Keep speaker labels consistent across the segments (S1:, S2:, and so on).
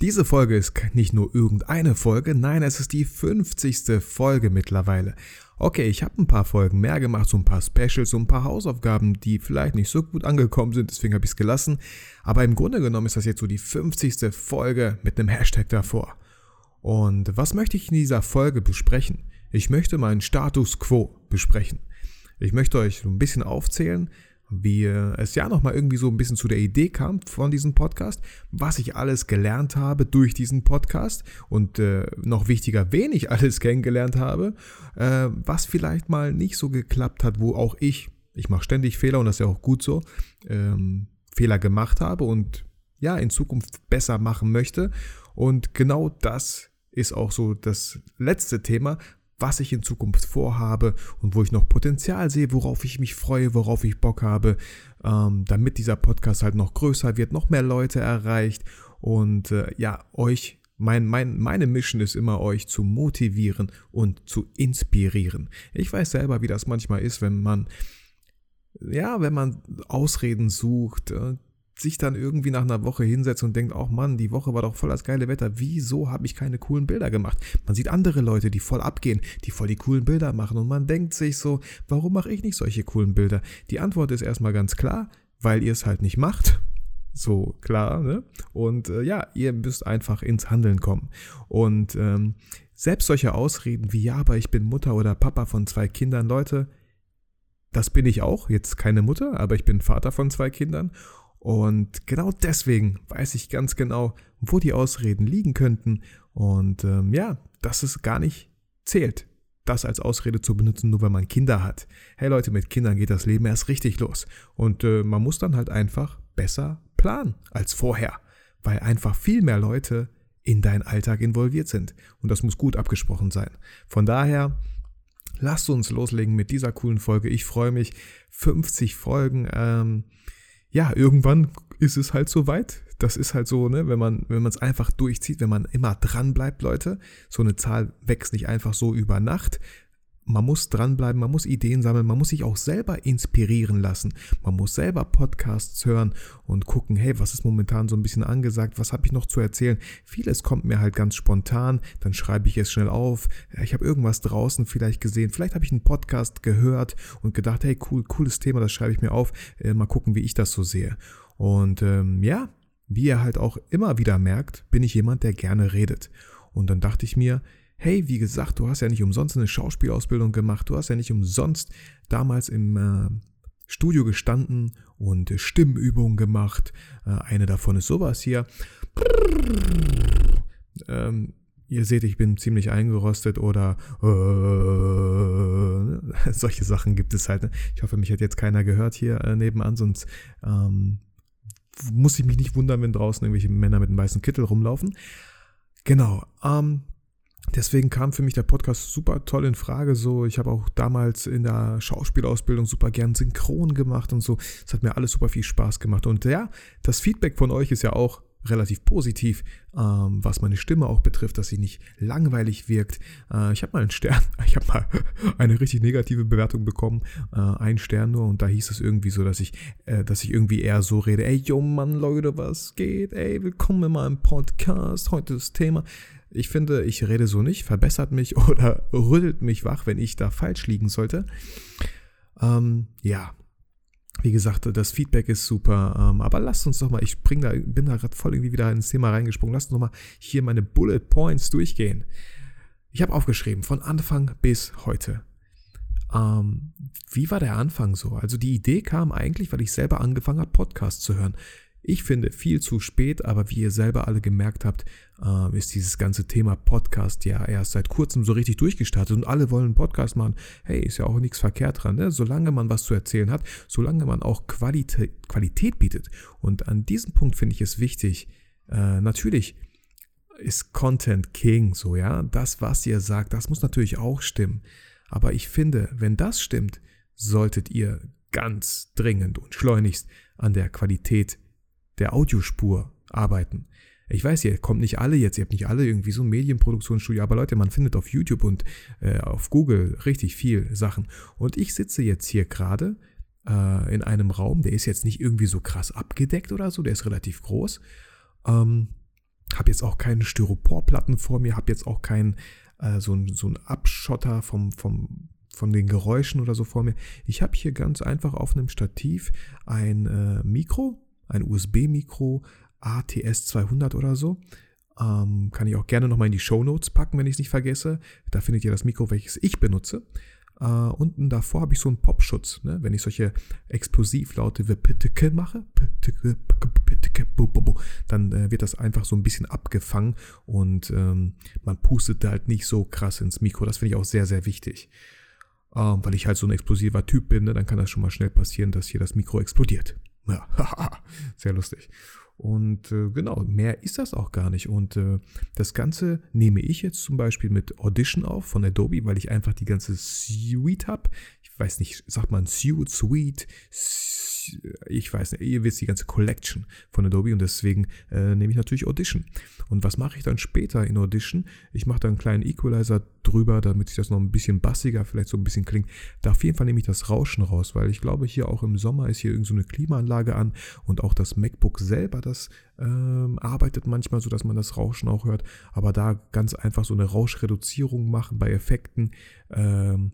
S1: Diese Folge ist nicht nur irgendeine Folge, nein, es ist die 50. Folge mittlerweile. Okay, ich habe ein paar Folgen mehr gemacht, so ein paar Specials, so ein paar Hausaufgaben, die vielleicht nicht so gut angekommen sind, deswegen habe ich es gelassen. Aber im Grunde genommen ist das jetzt so die 50. Folge mit einem Hashtag davor. Und was möchte ich in dieser Folge besprechen? Ich möchte meinen Status quo besprechen. Ich möchte euch so ein bisschen aufzählen, wie es ja nochmal irgendwie so ein bisschen zu der Idee kam von diesem Podcast, was ich alles gelernt habe durch diesen Podcast und äh, noch wichtiger, wen ich alles kennengelernt habe, äh, was vielleicht mal nicht so geklappt hat, wo auch ich, ich mache ständig Fehler und das ist ja auch gut so, ähm, Fehler gemacht habe und ja, in Zukunft besser machen möchte. Und genau das ist auch so das letzte Thema, was ich in Zukunft vorhabe und wo ich noch Potenzial sehe, worauf ich mich freue, worauf ich Bock habe, ähm, damit dieser Podcast halt noch größer wird, noch mehr Leute erreicht und äh, ja, euch, mein, mein, meine Mission ist immer, euch zu motivieren und zu inspirieren. Ich weiß selber, wie das manchmal ist, wenn man ja, wenn man Ausreden sucht, äh, sich dann irgendwie nach einer Woche hinsetzt und denkt, auch Mann, die Woche war doch voll das geile Wetter, wieso habe ich keine coolen Bilder gemacht? Man sieht andere Leute, die voll abgehen, die voll die coolen Bilder machen und man denkt sich so, warum mache ich nicht solche coolen Bilder? Die Antwort ist erstmal ganz klar, weil ihr es halt nicht macht. So klar, ne? Und äh, ja, ihr müsst einfach ins Handeln kommen. Und ähm, selbst solche Ausreden wie, ja, aber ich bin Mutter oder Papa von zwei Kindern, Leute, das bin ich auch, jetzt keine Mutter, aber ich bin Vater von zwei Kindern und genau deswegen weiß ich ganz genau, wo die Ausreden liegen könnten. Und ähm, ja, dass es gar nicht zählt, das als Ausrede zu benutzen, nur weil man Kinder hat. Hey Leute, mit Kindern geht das Leben erst richtig los. Und äh, man muss dann halt einfach besser planen als vorher, weil einfach viel mehr Leute in deinen Alltag involviert sind. Und das muss gut abgesprochen sein. Von daher, lasst uns loslegen mit dieser coolen Folge. Ich freue mich. 50 Folgen. Ähm, ja, irgendwann ist es halt so weit. Das ist halt so, ne, wenn man, wenn man es einfach durchzieht, wenn man immer dran bleibt, Leute. So eine Zahl wächst nicht einfach so über Nacht man muss dranbleiben, man muss Ideen sammeln, man muss sich auch selber inspirieren lassen. Man muss selber Podcasts hören und gucken, hey, was ist momentan so ein bisschen angesagt, was habe ich noch zu erzählen. Vieles kommt mir halt ganz spontan, dann schreibe ich es schnell auf. Ich habe irgendwas draußen vielleicht gesehen, vielleicht habe ich einen Podcast gehört und gedacht, hey, cool, cooles Thema, das schreibe ich mir auf. Äh, mal gucken, wie ich das so sehe. Und ähm, ja, wie ihr halt auch immer wieder merkt, bin ich jemand, der gerne redet. Und dann dachte ich mir, hey, wie gesagt, du hast ja nicht umsonst eine Schauspielausbildung gemacht, du hast ja nicht umsonst damals im äh, Studio gestanden und äh, Stimmübungen gemacht. Äh, eine davon ist sowas hier. Ähm, ihr seht, ich bin ziemlich eingerostet oder äh, solche Sachen gibt es halt. Ne? Ich hoffe, mich hat jetzt keiner gehört hier äh, nebenan, sonst ähm, muss ich mich nicht wundern, wenn draußen irgendwelche Männer mit einem weißen Kittel rumlaufen. Genau. Ähm, Deswegen kam für mich der Podcast super toll in Frage. So, ich habe auch damals in der Schauspielausbildung super gern synchron gemacht und so. Es hat mir alles super viel Spaß gemacht. Und ja, das Feedback von euch ist ja auch relativ positiv, ähm, was meine Stimme auch betrifft, dass sie nicht langweilig wirkt. Äh, ich habe mal einen Stern, ich habe mal eine richtig negative Bewertung bekommen, äh, ein Stern nur und da hieß es irgendwie so, dass ich, äh, dass ich irgendwie eher so rede, ey, yo Mann, Leute, was geht? Ey, willkommen in meinem Podcast, heute das Thema. Ich finde, ich rede so nicht, verbessert mich oder rüttelt mich wach, wenn ich da falsch liegen sollte. Ähm, ja, wie gesagt, das Feedback ist super, ähm, aber lasst uns doch mal, ich bring da, bin da gerade voll irgendwie wieder ins Thema reingesprungen, lasst uns doch mal hier meine Bullet Points durchgehen. Ich habe aufgeschrieben, von Anfang bis heute. Ähm, wie war der Anfang so? Also die Idee kam eigentlich, weil ich selber angefangen habe, Podcasts zu hören. Ich finde viel zu spät, aber wie ihr selber alle gemerkt habt, äh, ist dieses ganze Thema Podcast ja erst seit kurzem so richtig durchgestartet und alle wollen einen Podcast machen. Hey, ist ja auch nichts verkehrt dran, ne? Solange man was zu erzählen hat, solange man auch Qualität, Qualität bietet. Und an diesem Punkt finde ich es wichtig, äh, natürlich ist Content King, so, ja. Das, was ihr sagt, das muss natürlich auch stimmen. Aber ich finde, wenn das stimmt, solltet ihr ganz dringend und schleunigst an der Qualität der Audiospur arbeiten. Ich weiß, ihr kommt nicht alle jetzt, ihr habt nicht alle irgendwie so ein Medienproduktionsstudio, aber Leute, man findet auf YouTube und äh, auf Google richtig viel Sachen. Und ich sitze jetzt hier gerade äh, in einem Raum, der ist jetzt nicht irgendwie so krass abgedeckt oder so, der ist relativ groß. Ähm, habe jetzt auch keine Styroporplatten vor mir, habe jetzt auch keinen äh, so, so ein Abschotter vom, vom, von den Geräuschen oder so vor mir. Ich habe hier ganz einfach auf einem Stativ ein äh, Mikro, ein USB-Mikro, ATS 200 oder so. Ähm, kann ich auch gerne nochmal in die Show Notes packen, wenn ich es nicht vergesse. Da findet ihr das Mikro, welches ich benutze. Äh, unten davor habe ich so einen Popschutz. Ne? Wenn ich solche Explosivlaute wie Pitteke mache, dann äh, wird das einfach so ein bisschen abgefangen und ähm, man pustet halt nicht so krass ins Mikro. Das finde ich auch sehr, sehr wichtig. Ähm, weil ich halt so ein explosiver Typ bin, ne? dann kann das schon mal schnell passieren, dass hier das Mikro explodiert. Ja, sehr lustig. Und äh, genau, mehr ist das auch gar nicht. Und äh, das Ganze nehme ich jetzt zum Beispiel mit Audition auf von Adobe, weil ich einfach die ganze Suite habe. Ich weiß nicht, sagt man Suite, Suite, ich weiß nicht, ihr wisst die ganze Collection von Adobe und deswegen äh, nehme ich natürlich Audition. Und was mache ich dann später in Audition? Ich mache da einen kleinen Equalizer drüber, damit sich das noch ein bisschen bassiger vielleicht so ein bisschen klingt. Da auf jeden Fall nehme ich das Rauschen raus, weil ich glaube, hier auch im Sommer ist hier irgendeine so Klimaanlage an und auch das MacBook selber, das ähm, arbeitet manchmal so, dass man das Rauschen auch hört. Aber da ganz einfach so eine Rauschreduzierung machen bei Effekten, ähm,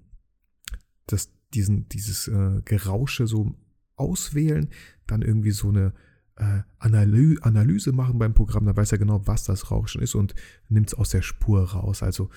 S1: dass diesen, dieses äh, Gerausche so auswählen, dann irgendwie so eine äh, Analy Analyse machen beim Programm, dann weiß er genau, was das Rauschen ist und nimmt es aus der Spur raus. Also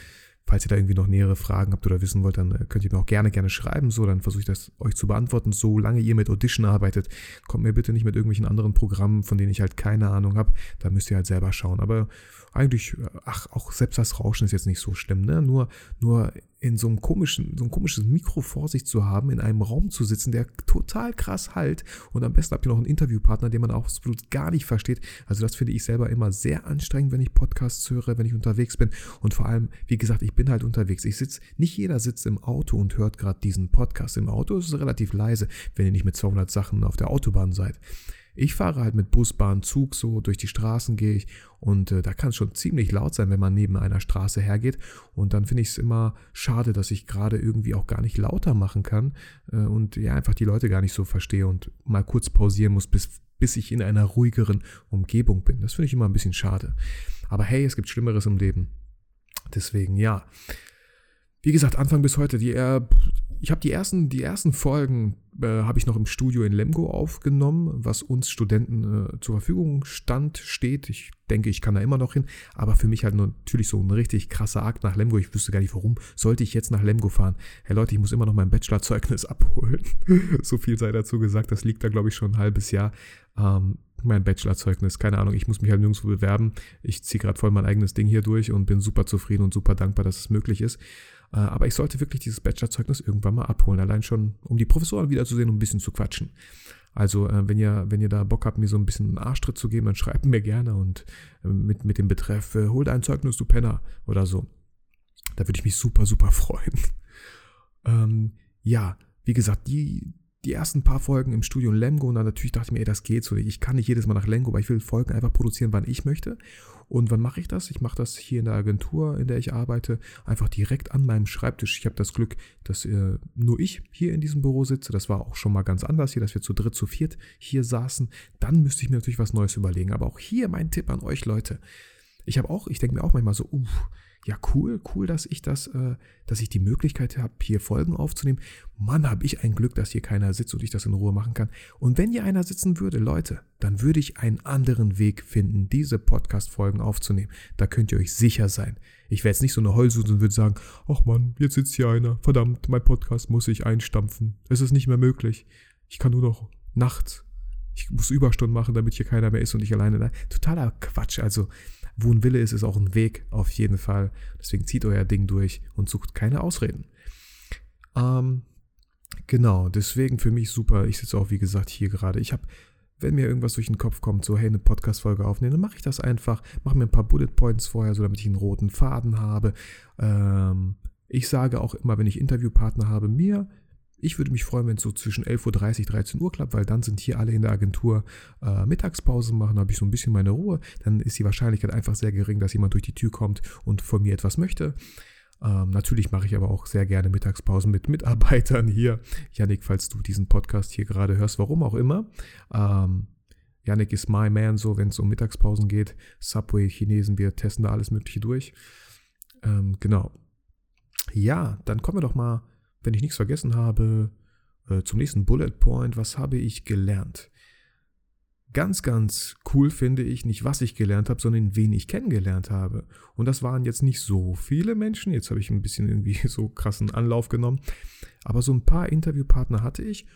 S1: falls ihr da irgendwie noch nähere Fragen habt oder wissen wollt, dann äh, könnt ihr mir auch gerne, gerne schreiben. So, dann versuche ich das euch zu beantworten. Solange ihr mit Audition arbeitet, kommt mir bitte nicht mit irgendwelchen anderen Programmen, von denen ich halt keine Ahnung habe. Da müsst ihr halt selber schauen. Aber eigentlich, äh, ach, auch selbst das Rauschen ist jetzt nicht so schlimm, ne? Nur, nur in so einem komischen, so ein komisches Mikro vor sich zu haben, in einem Raum zu sitzen, der total krass halt und am besten habt ihr noch einen Interviewpartner, den man auch absolut gar nicht versteht. Also das finde ich selber immer sehr anstrengend, wenn ich Podcasts höre, wenn ich unterwegs bin und vor allem, wie gesagt, ich bin halt unterwegs. Ich sitze, nicht jeder sitzt im Auto und hört gerade diesen Podcast. Im Auto ist es relativ leise, wenn ihr nicht mit 200 Sachen auf der Autobahn seid. Ich fahre halt mit Bus, Bahn, Zug so, durch die Straßen gehe ich und äh, da kann es schon ziemlich laut sein, wenn man neben einer Straße hergeht. Und dann finde ich es immer schade, dass ich gerade irgendwie auch gar nicht lauter machen kann äh, und ja einfach die Leute gar nicht so verstehe und mal kurz pausieren muss, bis, bis ich in einer ruhigeren Umgebung bin. Das finde ich immer ein bisschen schade. Aber hey, es gibt Schlimmeres im Leben. Deswegen ja. Wie gesagt, Anfang bis heute, die, äh, ich habe die ersten, die ersten Folgen äh, habe ich noch im Studio in Lemgo aufgenommen, was uns Studenten äh, zur Verfügung stand, steht. Ich denke, ich kann da immer noch hin, aber für mich halt natürlich so ein richtig krasser Akt nach Lemgo. Ich wüsste gar nicht, warum sollte ich jetzt nach Lemgo fahren. Hey Leute, ich muss immer noch mein Bachelorzeugnis abholen. so viel sei dazu gesagt, das liegt da glaube ich schon ein halbes Jahr. Ähm, mein Bachelorzeugnis, keine Ahnung, ich muss mich halt nirgendwo bewerben. Ich ziehe gerade voll mein eigenes Ding hier durch und bin super zufrieden und super dankbar, dass es möglich ist. Äh, aber ich sollte wirklich dieses Bachelorzeugnis irgendwann mal abholen, allein schon, um die Professoren wiederzusehen und ein bisschen zu quatschen. Also, äh, wenn ihr, wenn ihr da Bock habt, mir so ein bisschen einen Arschtritt zu geben, dann schreibt mir gerne und äh, mit, mit dem Betreff, hol dein Zeugnis, du Penner oder so. Da würde ich mich super, super freuen. ähm, ja, wie gesagt, die, die ersten paar Folgen im Studio in Lemgo und dann natürlich dachte ich mir, ey, das geht so. Ich kann nicht jedes Mal nach Lemgo, weil ich will Folgen einfach produzieren, wann ich möchte. Und wann mache ich das? Ich mache das hier in der Agentur, in der ich arbeite, einfach direkt an meinem Schreibtisch. Ich habe das Glück, dass äh, nur ich hier in diesem Büro sitze. Das war auch schon mal ganz anders hier, dass wir zu dritt, zu viert hier saßen. Dann müsste ich mir natürlich was Neues überlegen. Aber auch hier mein Tipp an euch, Leute. Ich habe auch, ich denke mir auch manchmal so, uff, ja cool, cool, dass ich das, äh, dass ich die Möglichkeit habe, hier Folgen aufzunehmen. Mann, habe ich ein Glück, dass hier keiner sitzt und ich das in Ruhe machen kann. Und wenn hier einer sitzen würde, Leute, dann würde ich einen anderen Weg finden, diese Podcast-Folgen aufzunehmen. Da könnt ihr euch sicher sein. Ich wäre jetzt nicht so eine Heulsuse und würde sagen, ach Mann, jetzt sitzt hier einer. Verdammt, mein Podcast muss ich einstampfen. Es ist nicht mehr möglich. Ich kann nur noch nachts. Ich muss Überstunden machen, damit hier keiner mehr ist und ich alleine. Totaler Quatsch. Also, wo ein Wille ist, ist auch ein Weg, auf jeden Fall. Deswegen zieht euer Ding durch und sucht keine Ausreden. Ähm, genau, deswegen für mich super. Ich sitze auch, wie gesagt, hier gerade. Ich habe, wenn mir irgendwas durch den Kopf kommt, so, hey, eine Podcast-Folge aufnehmen, dann mache ich das einfach. Mache mir ein paar Bullet Points vorher, so damit ich einen roten Faden habe. Ähm, ich sage auch immer, wenn ich Interviewpartner habe, mir Ich würde mich freuen, wenn es so zwischen 11.30 Uhr, 13 Uhr klappt, weil dann sind hier alle in der Agentur äh, Mittagspause machen, habe ich so ein bisschen meine Ruhe. Dann ist die Wahrscheinlichkeit einfach sehr gering, dass jemand durch die Tür kommt und von mir etwas möchte. Ähm, natürlich mache ich aber auch sehr gerne Mittagspausen mit Mitarbeitern hier. Yannick, falls du diesen Podcast hier gerade hörst, warum auch immer. Ähm, Yannick ist my man, so wenn es um Mittagspausen geht. Subway, Chinesen, wir testen da alles Mögliche durch. Ähm, genau. Ja, dann kommen wir doch mal, wenn ich nichts vergessen habe, äh, zum nächsten Bullet Point. Was habe ich gelernt? Ganz, ganz cool finde ich nicht, was ich gelernt habe, sondern wen ich kennengelernt habe. Und das waren jetzt nicht so viele Menschen. Jetzt habe ich ein bisschen irgendwie so krassen Anlauf genommen. Aber so ein paar Interviewpartner hatte ich.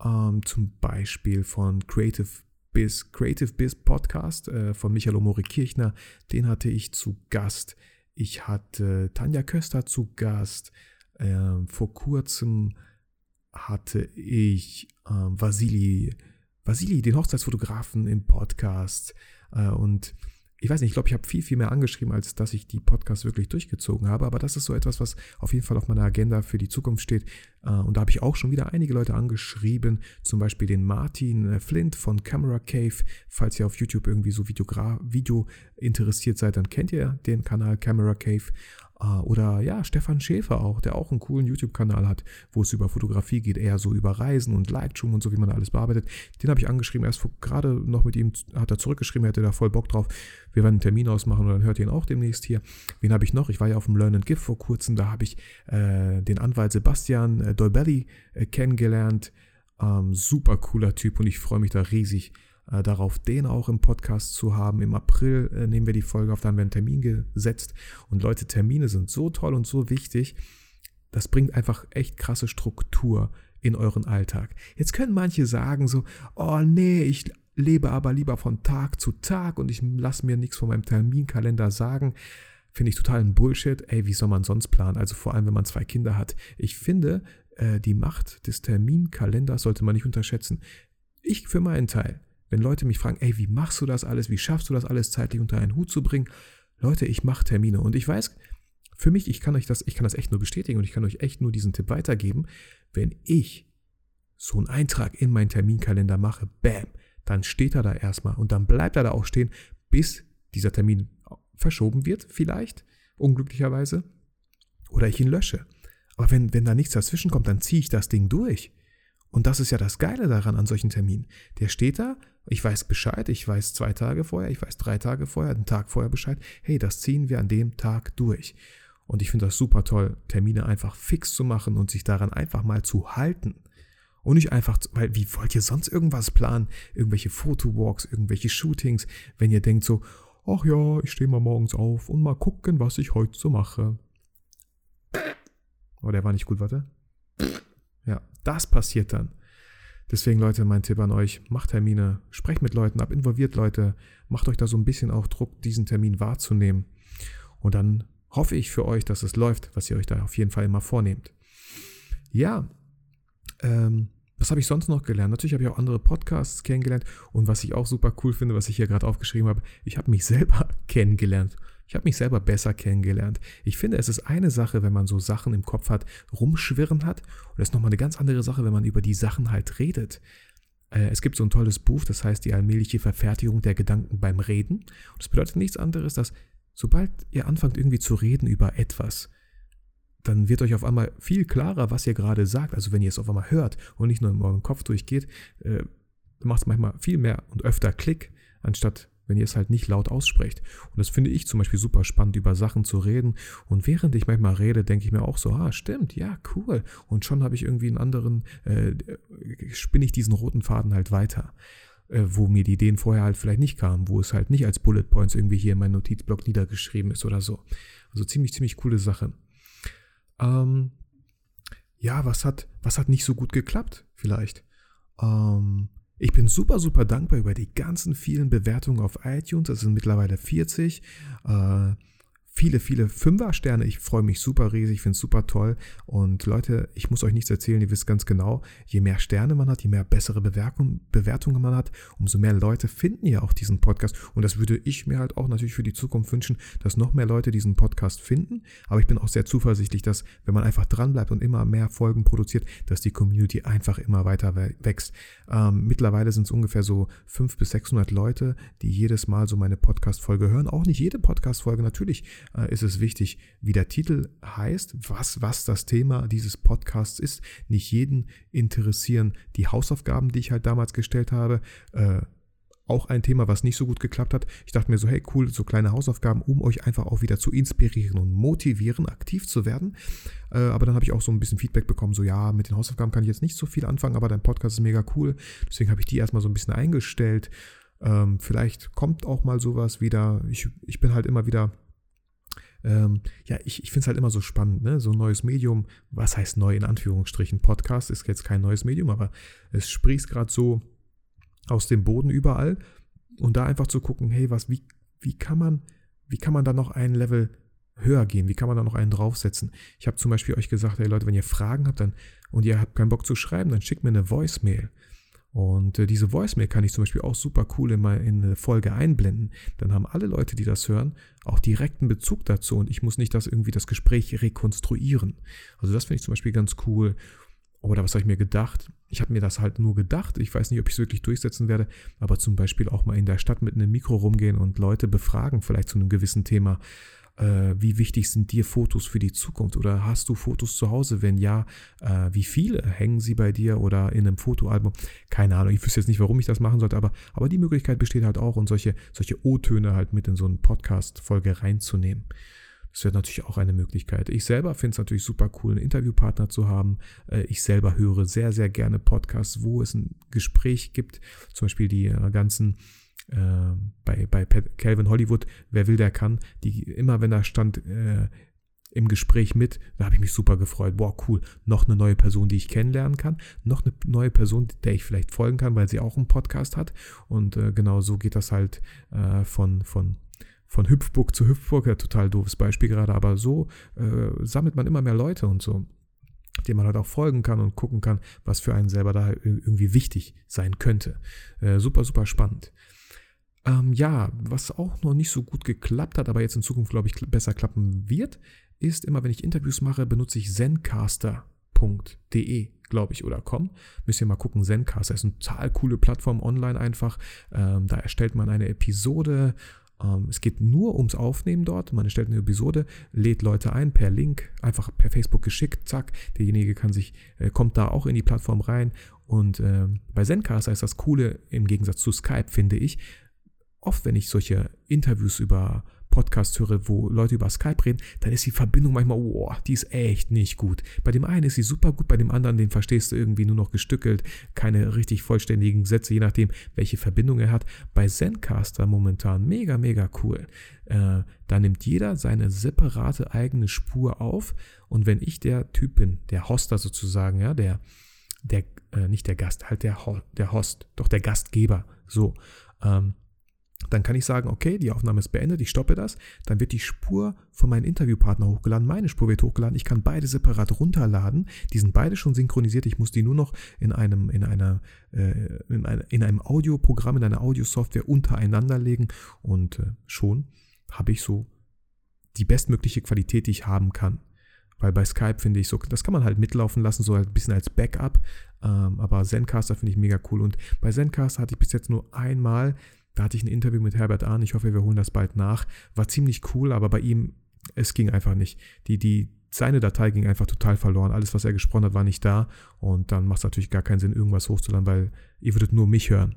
S1: Ähm, zum Beispiel von Creative Biz, Creative Biz Podcast äh, von Michael Omori Kirchner. Den hatte ich zu Gast. Ich hatte Tanja Köster zu Gast. Ähm, vor kurzem hatte ich ähm, Vasili Vasili, den Hochzeitsfotografen im Podcast. Äh, und ich weiß nicht, ich glaube, ich habe viel, viel mehr angeschrieben, als dass ich die Podcasts wirklich durchgezogen habe. Aber das ist so etwas, was auf jeden Fall auf meiner Agenda für die Zukunft steht. Äh, und da habe ich auch schon wieder einige Leute angeschrieben. Zum Beispiel den Martin äh, Flint von Camera Cave. Falls ihr auf YouTube irgendwie so Videogra Video interessiert seid, dann kennt ihr den Kanal Camera Cave. Ah, oder ja, Stefan Schäfer auch, der auch einen coolen YouTube-Kanal hat, wo es über Fotografie geht, eher so über Reisen und Lightroom und so, wie man alles bearbeitet. Den habe ich angeschrieben, erst gerade noch mit ihm hat er zurückgeschrieben, er hätte da voll Bock drauf. Wir werden einen Termin ausmachen und dann hört ihr ihn auch demnächst hier. Wen habe ich noch? Ich war ja auf dem Learn and Give vor kurzem, da habe ich äh, den Anwalt Sebastian äh, Dolbelli äh, kennengelernt. Ähm, super cooler Typ und ich freue mich da riesig äh, darauf, den auch im Podcast zu haben. Im April äh, nehmen wir die Folge auf, da haben wir einen Termin gesetzt. Und Leute, Termine sind so toll und so wichtig. Das bringt einfach echt krasse Struktur in euren Alltag. Jetzt können manche sagen so, oh nee, ich lebe aber lieber von Tag zu Tag und ich lasse mir nichts von meinem Terminkalender sagen. Finde ich total ein Bullshit. Ey, wie soll man sonst planen? Also vor allem, wenn man zwei Kinder hat. Ich finde, äh, die Macht des Terminkalenders sollte man nicht unterschätzen. Ich für meinen Teil wenn Leute mich fragen, ey, wie machst du das alles? Wie schaffst du das alles zeitlich unter einen Hut zu bringen? Leute, ich mache Termine und ich weiß, für mich, ich kann euch das, ich kann das echt nur bestätigen und ich kann euch echt nur diesen Tipp weitergeben. Wenn ich so einen Eintrag in meinen Terminkalender mache, bam, dann steht er da erstmal und dann bleibt er da auch stehen, bis dieser Termin verschoben wird, vielleicht, unglücklicherweise, oder ich ihn lösche. Aber wenn, wenn da nichts dazwischen kommt, dann ziehe ich das Ding durch. Und das ist ja das Geile daran an solchen Terminen. Der steht da, ich weiß Bescheid, ich weiß zwei Tage vorher, ich weiß drei Tage vorher, einen Tag vorher Bescheid. Hey, das ziehen wir an dem Tag durch. Und ich finde das super toll, Termine einfach fix zu machen und sich daran einfach mal zu halten. Und nicht einfach, weil wie wollt ihr sonst irgendwas planen? Irgendwelche Fotowalks, irgendwelche Shootings, wenn ihr denkt so, ach ja, ich stehe mal morgens auf und mal gucken, was ich heute so mache. Oh, der war nicht gut, warte. Ja, das passiert dann. Deswegen, Leute, mein Tipp an euch, macht Termine, sprecht mit Leuten ab, involviert Leute, macht euch da so ein bisschen auch Druck, diesen Termin wahrzunehmen. Und dann hoffe ich für euch, dass es läuft, was ihr euch da auf jeden Fall immer vornehmt. Ja, ähm, was habe ich sonst noch gelernt? Natürlich habe ich auch andere Podcasts kennengelernt und was ich auch super cool finde, was ich hier gerade aufgeschrieben habe, ich habe mich selber kennengelernt. Ich habe mich selber besser kennengelernt. Ich finde, es ist eine Sache, wenn man so Sachen im Kopf hat, rumschwirren hat. Und es ist nochmal eine ganz andere Sache, wenn man über die Sachen halt redet. Äh, es gibt so ein tolles Buch, das heißt die allmähliche Verfertigung der Gedanken beim Reden. Und das bedeutet nichts anderes, dass sobald ihr anfangt irgendwie zu reden über etwas, dann wird euch auf einmal viel klarer, was ihr gerade sagt. Also wenn ihr es auf einmal hört und nicht nur in eurem Kopf durchgeht, äh, macht es manchmal viel mehr und öfter Klick, anstatt wenn ihr es halt nicht laut aussprecht. Und das finde ich zum Beispiel super spannend, über Sachen zu reden. Und während ich manchmal rede, denke ich mir auch so, ah, stimmt, ja, cool. Und schon habe ich irgendwie einen anderen, äh, spinne ich diesen roten Faden halt weiter äh, wo mir die Ideen vorher halt vielleicht nicht kamen, wo es halt nicht als Bullet Points irgendwie hier in meinem Notizblock niedergeschrieben ist oder so. Also ziemlich, ziemlich coole Sache. Ähm, ja, was hat, was hat nicht so gut geklappt, vielleicht? Ähm, ich bin super, super dankbar über die ganzen vielen Bewertungen auf iTunes. Es sind mittlerweile 40. Äh, viele, viele Fünfer-Sterne. Ich freue mich super riesig, finde es super toll. Und Leute, ich muss euch nichts erzählen, ihr wisst ganz genau, je mehr Sterne man hat, je mehr bessere Bewertung, Bewertungen man hat, umso mehr Leute finden ja auch diesen Podcast. Und das würde ich mir halt auch natürlich für die Zukunft wünschen, dass noch mehr Leute diesen Podcast finden. Aber ich bin auch sehr zuversichtlich, dass wenn man einfach dranbleibt und immer mehr Folgen produziert, dass die Community einfach immer weiter wächst. Ähm, mittlerweile sind es ungefähr so 500 bis 600 Leute, die jedes Mal so meine Podcast-Folge hören. Auch nicht jede Podcast-Folge natürlich ist es wichtig, wie der Titel heißt, was, was das Thema dieses Podcasts ist. Nicht jeden interessieren die Hausaufgaben, die ich halt damals gestellt habe. Äh, auch ein Thema, was nicht so gut geklappt hat. Ich dachte mir so, hey cool, so kleine Hausaufgaben, um euch einfach auch wieder zu inspirieren und motivieren, aktiv zu werden. Äh, aber dann habe ich auch so ein bisschen Feedback bekommen, so ja, mit den Hausaufgaben kann ich jetzt nicht so viel anfangen, aber dein Podcast ist mega cool. Deswegen habe ich die erstmal so ein bisschen eingestellt. Ähm, vielleicht kommt auch mal sowas wieder. Ich, ich bin halt immer wieder ähm, ja, ich, ich finde es halt immer so spannend, ne? So ein neues Medium, was heißt neu in Anführungsstrichen? Podcast ist jetzt kein neues Medium, aber es sprießt gerade so aus dem Boden überall. Und da einfach zu gucken, hey, was, wie, wie kann man, wie kann man da noch ein Level höher gehen? Wie kann man da noch einen draufsetzen? Ich habe zum Beispiel euch gesagt, hey Leute, wenn ihr Fragen habt dann, und ihr habt keinen Bock zu schreiben, dann schickt mir eine Voicemail. Und äh, diese Voicemail kann ich zum Beispiel auch super cool in, in eine Folge einblenden. Dann haben alle Leute, die das hören, auch direkten Bezug dazu und ich muss nicht das irgendwie das Gespräch rekonstruieren. Also das finde ich zum Beispiel ganz cool. Oder was habe ich mir gedacht? Ich habe mir das halt nur gedacht. Ich weiß nicht, ob ich es wirklich durchsetzen werde, aber zum Beispiel auch mal in der Stadt mit einem Mikro rumgehen und Leute befragen, vielleicht zu einem gewissen Thema äh, wie wichtig sind dir Fotos für die Zukunft? Oder hast du Fotos zu Hause? Wenn ja, äh, wie viele hängen sie bei dir oder in einem Fotoalbum? Keine Ahnung, ich wüsste jetzt nicht, warum ich das machen sollte, aber, aber die Möglichkeit besteht halt auch und solche, solche O-Töne halt mit in so eine Podcast-Folge reinzunehmen. Das wäre natürlich auch eine Möglichkeit. Ich selber finde es natürlich super cool, einen Interviewpartner zu haben. Äh, ich selber höre sehr, sehr gerne Podcasts, wo es ein Gespräch gibt. Zum Beispiel die äh, ganzen äh, bei, bei Calvin Hollywood, wer will, der kann, die immer, wenn da stand, äh, im Gespräch mit, da habe ich mich super gefreut. Boah, cool. Noch eine neue Person, die ich kennenlernen kann. Noch eine neue Person, der ich vielleicht folgen kann, weil sie auch einen Podcast hat. Und äh, genau so geht das halt äh, von, von, von Hüpfburg zu Hüpfburg. Ja, total doofes Beispiel gerade, aber so äh, sammelt man immer mehr Leute und so dem man halt auch folgen kann und gucken kann, was für einen selber da irgendwie wichtig sein könnte. Äh, super, super spannend. Ähm, ja, was auch noch nicht so gut geklappt hat, aber jetzt in Zukunft, glaube ich, besser klappen wird, ist immer, wenn ich Interviews mache, benutze ich zencaster.de, glaube ich, oder com. Müsst ihr mal gucken, Zencaster ist eine total coole Plattform online einfach. Ähm, da erstellt man eine Episode. Ähm, es geht nur ums Aufnehmen dort. Man erstellt eine Episode, lädt Leute ein per Link, einfach per Facebook geschickt, zack. Derjenige kann sich, äh, kommt da auch in die Plattform rein. Und äh, bei Zencaster ist das Coole im Gegensatz zu Skype, finde ich, oft, wenn ich solche Interviews über Podcasts höre, wo Leute über Skype reden, dann ist die Verbindung manchmal, oh, die ist echt nicht gut. Bei dem einen ist sie super gut, bei dem anderen, den verstehst du irgendwie nur noch gestückelt, keine richtig vollständigen Sätze, je nachdem, welche Verbindung er hat. Bei Zencaster momentan mega, mega cool. Äh, da nimmt jeder seine separate eigene Spur auf und wenn ich der Typ bin, der Hoster sozusagen, ja, der, der, äh, nicht der Gast, halt der, der Host, doch der Gastgeber, so, ähm, dann kann ich sagen, okay, die Aufnahme ist beendet, ich stoppe das, dann wird die Spur von meinem Interviewpartner hochgeladen, meine Spur wird hochgeladen, ich kann beide separat runterladen, die sind beide schon synchronisiert, ich muss die nur noch in einem, in einer, äh, in, eine, in einem Audioprogramm, in einer Audiosoftware untereinander legen und äh, schon habe ich so die bestmögliche Qualität, die ich haben kann. Weil bei Skype finde ich so, das kann man halt mitlaufen lassen, so ein bisschen als Backup. Ähm, aber Zencaster finde ich mega cool. Und bei Zencaster hatte ich bis jetzt nur einmal da hatte ich ein Interview mit Herbert Ahn, ich hoffe, wir holen das bald nach. War ziemlich cool, aber bei ihm, es ging einfach nicht. Die, die, seine Datei ging einfach total verloren. Alles, was er gesprochen hat, war nicht da. Und dann macht es natürlich gar keinen Sinn, irgendwas hochzuladen, weil ihr würdet nur mich hören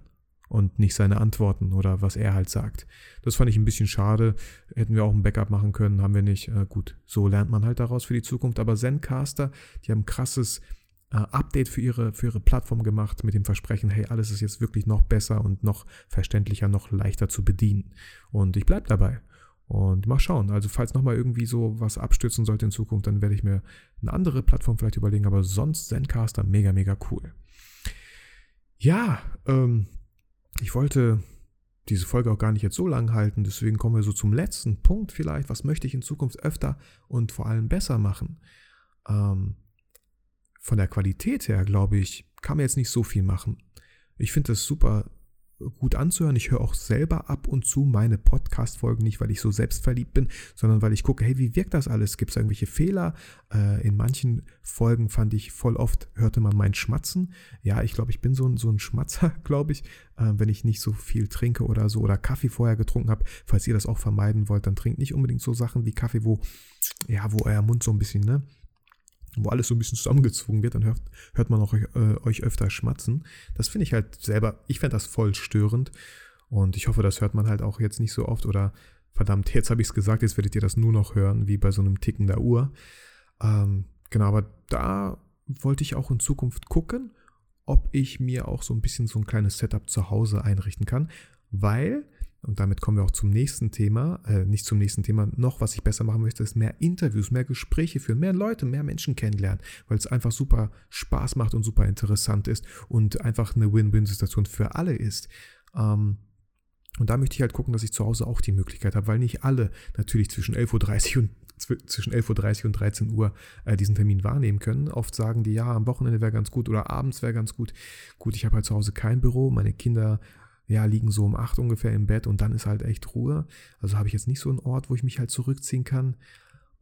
S1: und nicht seine Antworten oder was er halt sagt. Das fand ich ein bisschen schade. Hätten wir auch ein Backup machen können, haben wir nicht. Äh, gut, so lernt man halt daraus für die Zukunft. Aber Zencaster, die haben krasses äh, Update für ihre, für ihre Plattform gemacht mit dem Versprechen, hey, alles ist jetzt wirklich noch besser und noch verständlicher, noch leichter zu bedienen. Und ich bleibe dabei. Und mal schauen. Also falls nochmal irgendwie so was abstürzen sollte in Zukunft, dann werde ich mir eine andere Plattform vielleicht überlegen. Aber sonst Zencaster mega, mega cool. Ja, ähm, ich wollte diese Folge auch gar nicht jetzt so lang halten. Deswegen kommen wir so zum letzten Punkt vielleicht. Was möchte ich in Zukunft öfter und vor allem besser machen? Ähm, von der Qualität her, glaube ich, kann man jetzt nicht so viel machen. Ich finde es super gut anzuhören. Ich höre auch selber ab und zu meine Podcast-Folgen nicht, weil ich so selbstverliebt bin, sondern weil ich gucke, hey, wie wirkt das alles? Gibt es irgendwelche Fehler? Äh, in manchen Folgen fand ich voll oft, hörte man mein Schmatzen. Ja, ich glaube, ich bin so ein, so ein Schmatzer, glaube ich, äh, wenn ich nicht so viel trinke oder so oder Kaffee vorher getrunken habe. Falls ihr das auch vermeiden wollt, dann trinkt nicht unbedingt so Sachen wie Kaffee, wo, ja, wo euer Mund so ein bisschen, ne, wo alles so ein bisschen zusammengezwungen wird, dann hört, hört man auch euch, äh, euch öfter schmatzen. Das finde ich halt selber, ich fände das voll störend. Und ich hoffe, das hört man halt auch jetzt nicht so oft. Oder verdammt, jetzt habe ich es gesagt, jetzt werdet ihr das nur noch hören, wie bei so einem Ticken der Uhr. Ähm, genau, aber da wollte ich auch in Zukunft gucken, ob ich mir auch so ein bisschen so ein kleines Setup zu Hause einrichten kann, weil und damit kommen wir auch zum nächsten Thema, äh, nicht zum nächsten Thema, noch was ich besser machen möchte, ist mehr Interviews, mehr Gespräche führen, mehr Leute, mehr Menschen kennenlernen, weil es einfach super Spaß macht und super interessant ist und einfach eine Win-Win-Situation für alle ist. Ähm, und da möchte ich halt gucken, dass ich zu Hause auch die Möglichkeit habe, weil nicht alle natürlich zwischen 11.30 Uhr und zwischen 11.30 Uhr und 13 Uhr äh, diesen Termin wahrnehmen können. Oft sagen die, ja, am Wochenende wäre ganz gut oder abends wäre ganz gut. Gut, ich habe halt zu Hause kein Büro, meine Kinder ja, liegen so um acht ungefähr im Bett und dann ist halt echt Ruhe. Also habe ich jetzt nicht so einen Ort, wo ich mich halt zurückziehen kann.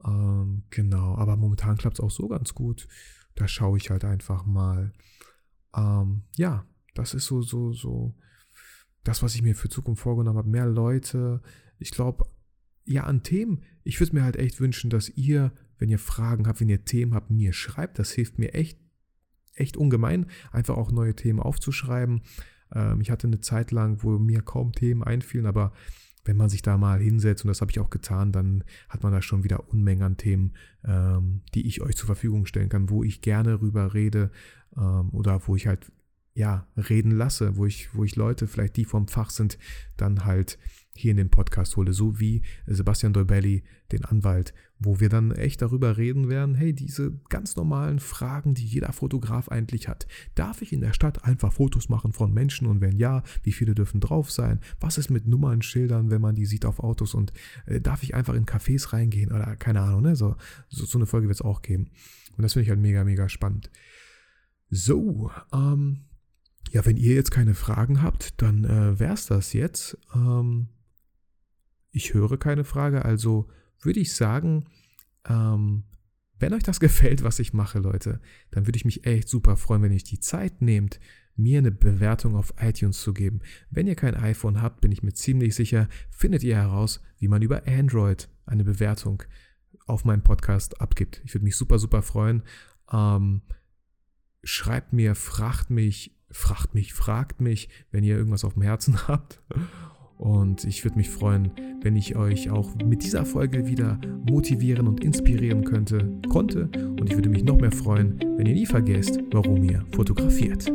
S1: Ähm, genau, aber momentan klappt es auch so ganz gut. Da schaue ich halt einfach mal. Ähm, ja, das ist so, so, so das, was ich mir für Zukunft vorgenommen habe. Mehr Leute. Ich glaube, ja, an Themen. Ich würde mir halt echt wünschen, dass ihr, wenn ihr Fragen habt, wenn ihr Themen habt, mir schreibt. Das hilft mir echt, echt ungemein, einfach auch neue Themen aufzuschreiben. Ähm, ich hatte eine Zeit lang, wo mir kaum Themen einfielen, aber wenn man sich da mal hinsetzt, und das habe ich auch getan, dann hat man da schon wieder Unmengen an Themen, ähm, die ich euch zur Verfügung stellen kann, wo ich gerne rüber rede ähm, oder wo ich halt ja reden lasse, wo ich, wo ich Leute, vielleicht die vom Fach sind, dann halt hier in den Podcast hole, so wie Sebastian Dolbelli, den Anwalt, wo wir dann echt darüber reden werden, hey, diese ganz normalen Fragen, die jeder Fotograf eigentlich hat. Darf ich in der Stadt einfach Fotos machen von Menschen und wenn ja, wie viele dürfen drauf sein? Was ist mit Nummernschildern, wenn man die sieht auf Autos und äh, darf ich einfach in Cafés reingehen oder keine Ahnung, ne? So, so, so eine Folge wird es auch geben. Und das finde ich halt mega, mega spannend. So, ähm, ja, wenn ihr jetzt keine Fragen habt, dann äh, es das jetzt. Ähm, ich höre keine Frage, also würde ich sagen, ähm, wenn euch das gefällt, was ich mache, Leute, dann würde ich mich echt super freuen, wenn ihr die Zeit nehmt, mir eine Bewertung auf iTunes zu geben. Wenn ihr kein iPhone habt, bin ich mir ziemlich sicher, findet ihr heraus, wie man über Android eine Bewertung auf meinem Podcast abgibt. Ich würde mich super, super freuen. Ähm, schreibt mir, fragt mich, fragt mich, fragt mich, wenn ihr irgendwas auf dem Herzen habt. Und ich würde mich freuen, wenn ich euch auch mit dieser Folge wieder motivieren und inspirieren könnte, konnte. Und ich würde mich noch mehr freuen, wenn ihr nie vergesst, warum ihr fotografiert.